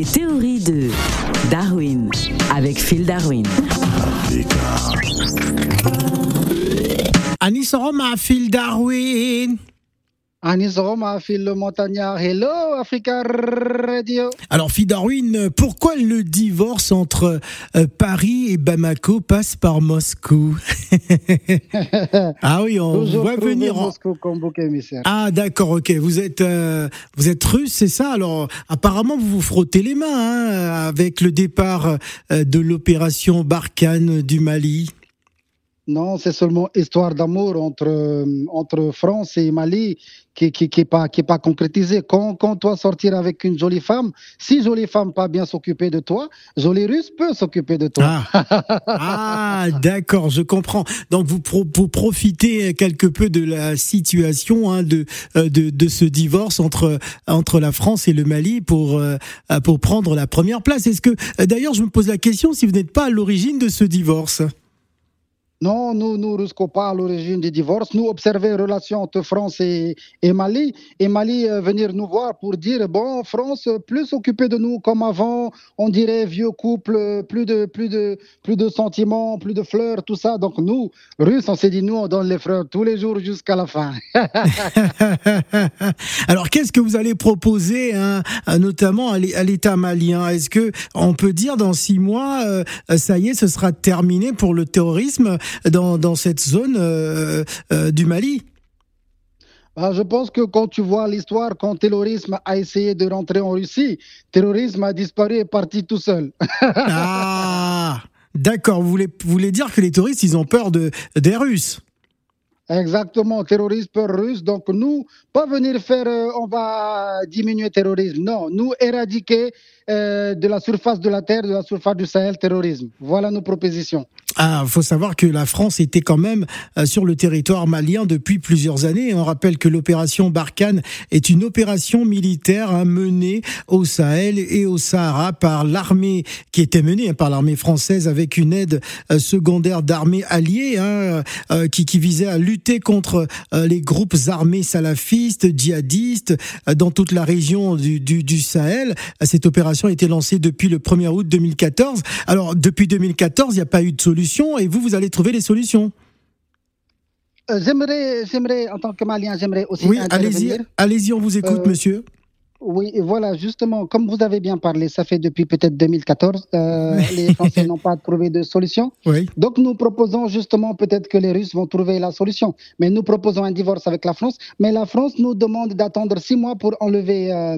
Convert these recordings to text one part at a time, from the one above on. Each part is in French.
Les théories de Darwin avec Phil Darwin. Anis Roma, Phil Darwin. Anis Roma, Phil le montagnard. Hello, Africa Radio. Alors, Phil Darwin, pourquoi le divorce entre euh, Paris et Bamako passe par Moscou? Ah oui, on Toujours voit trouver venir. en- Moscou comme bouc émissaire. Ah d'accord, ok. Vous êtes euh, vous êtes russe, c'est ça? Alors apparemment vous vous frottez les mains hein, avec le départ euh, de l'opération Barkhane du Mali. Non, c'est seulement histoire d'amour entre, entre France et Mali qui qui, qui pas qui est pas concrétisée. Quand, quand toi sortir avec une jolie femme, si jolie femme pas bien s'occuper de toi, jolie russe peut s'occuper de toi. Ah, ah d'accord, je comprends. Donc vous, pro- vous profitez quelque peu de la situation hein, de, euh, de de ce divorce entre entre la France et le Mali pour euh, pour prendre la première place. Est-ce que d'ailleurs je me pose la question si vous n'êtes pas à l'origine de ce divorce? Non, nous, nous risquons pas à l'origine du divorce. Nous observer relations entre France et, et Mali. Et Mali euh, venir nous voir pour dire, bon, France, plus s'occuper de nous comme avant. On dirait vieux couple, plus de, plus de, plus de sentiments, plus de fleurs, tout ça. Donc nous, Russes, on s'est dit, nous, on donne les fleurs tous les jours jusqu'à la fin. Alors, qu'est-ce que vous allez proposer, hein, notamment à l'État malien? Est-ce que on peut dire dans six mois, euh, ça y est, ce sera terminé pour le terrorisme dans, dans cette zone euh, euh, du Mali Ah, je pense que quand tu vois l'histoire, quand le terrorisme a essayé de rentrer en Russie, le terrorisme a disparu et est parti tout seul. Ah, d'accord. Vous voulez, vous voulez dire que les touristes, ils ont peur de des Russes? Exactement, terrorisme russe. Donc nous, pas venir faire, euh, on va diminuer le terrorisme. Non, nous éradiquer euh, de la surface de la Terre, de la surface du Sahel, terrorisme. Voilà nos propositions. Ah, faut savoir que la France était quand même euh, sur le territoire malien depuis plusieurs années. On rappelle que l'opération Barkhane est une opération militaire hein, menée au Sahel et au Sahara par l'armée qui était menée hein, par l'armée française avec une aide euh, secondaire d'armées alliées hein, euh, qui, qui visait à lutter contre euh, les groupes armés salafistes, djihadistes euh, dans toute la région du, du, du Sahel. Cette opération a été lancée depuis le 1er août 2014. Alors depuis 2014, il n'y a pas eu de solution et vous, vous allez trouver les solutions. Euh, j'aimerais, j'aimerais, en tant que Malien, j'aimerais aussi Oui, allez-y, allez-y, on vous écoute, Euh, monsieur. Oui, et voilà, justement, comme vous avez bien parlé, ça fait depuis peut-être 2014, euh, les Français n'ont pas trouvé de solution. Oui. Donc nous proposons justement peut-être que les Russes vont trouver la solution. Mais nous proposons un divorce avec la France. Mais la France nous demande d'attendre six mois pour enlever euh,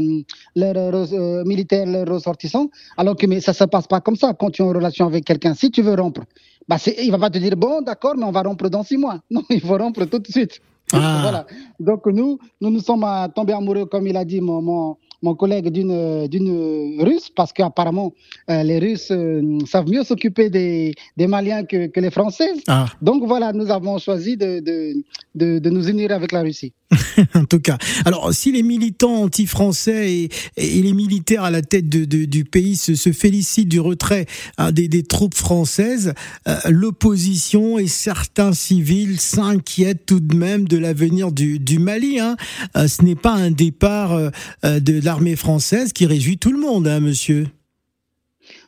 leurs euh, militaires, leurs ressortissants. Alors que mais ça se passe pas comme ça quand tu es en relation avec quelqu'un. Si tu veux rompre, bah il va pas te dire bon d'accord, mais on va rompre dans six mois. Non, il faut rompre tout de suite. Ah. Voilà. Donc nous, nous nous sommes euh, tombés amoureux, comme il a dit mon, mon, mon collègue, d'une, d'une Russe, parce qu'apparemment, euh, les Russes euh, savent mieux s'occuper des, des Maliens que, que les Français. Ah, Donc voilà, nous avons choisi de, de, de, de nous unir avec la Russie. en tout cas. Alors, si les militants anti-français et, et les militaires à la tête de, de- du pays se, se félicitent du retrait hein, des, des troupes françaises, euh, l'opposition et certains civils s'inquiètent tout de même de l'avenir du, du Mali. hein. Ce n'est pas un départ de l'armée française qui réjouit tout le monde, hein, monsieur.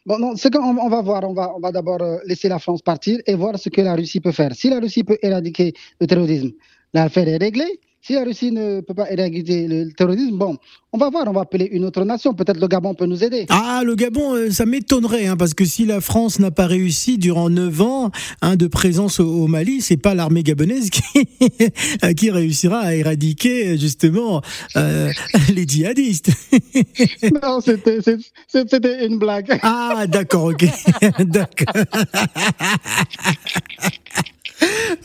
Bon, non, ce qu'on on va voir, on va, on va d'abord euh, laisser la France partir et voir ce que la Russie peut faire. Si la Russie peut éradiquer le terrorisme, l'affaire est réglée. Si la Russie ne peut pas éradiquer le terrorisme, bon, on va voir, on va appeler une autre nation. Peut-être le Gabon peut nous aider. Ah, le Gabon, euh, ça m'étonnerait, hein, parce que si la France n'a pas réussi durant neuf ans hein, de présence au, au Mali, c'est pas l'armée gabonaise qui, qui réussira à éradiquer justement euh, les djihadistes. Non, c'était une blague. Ah, d'accord, ok, d'accord.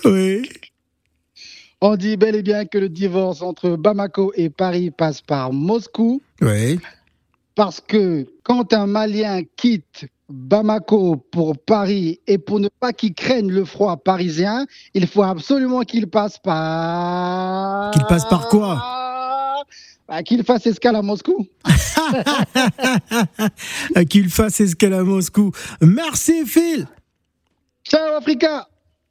oui. On dit bel et bien que le divorce entre Bamako et Paris passe par Moscou, Oui. parce que quand un Malien quitte Bamako pour Paris et pour ne pas qu'il craigne le froid parisien, il faut absolument qu'il passe par... Qu'il passe par quoi? Bah, Qu'il fasse escale à Moscou. Qu'il fasse escale à Moscou. Merci, Phil. Ciao Africa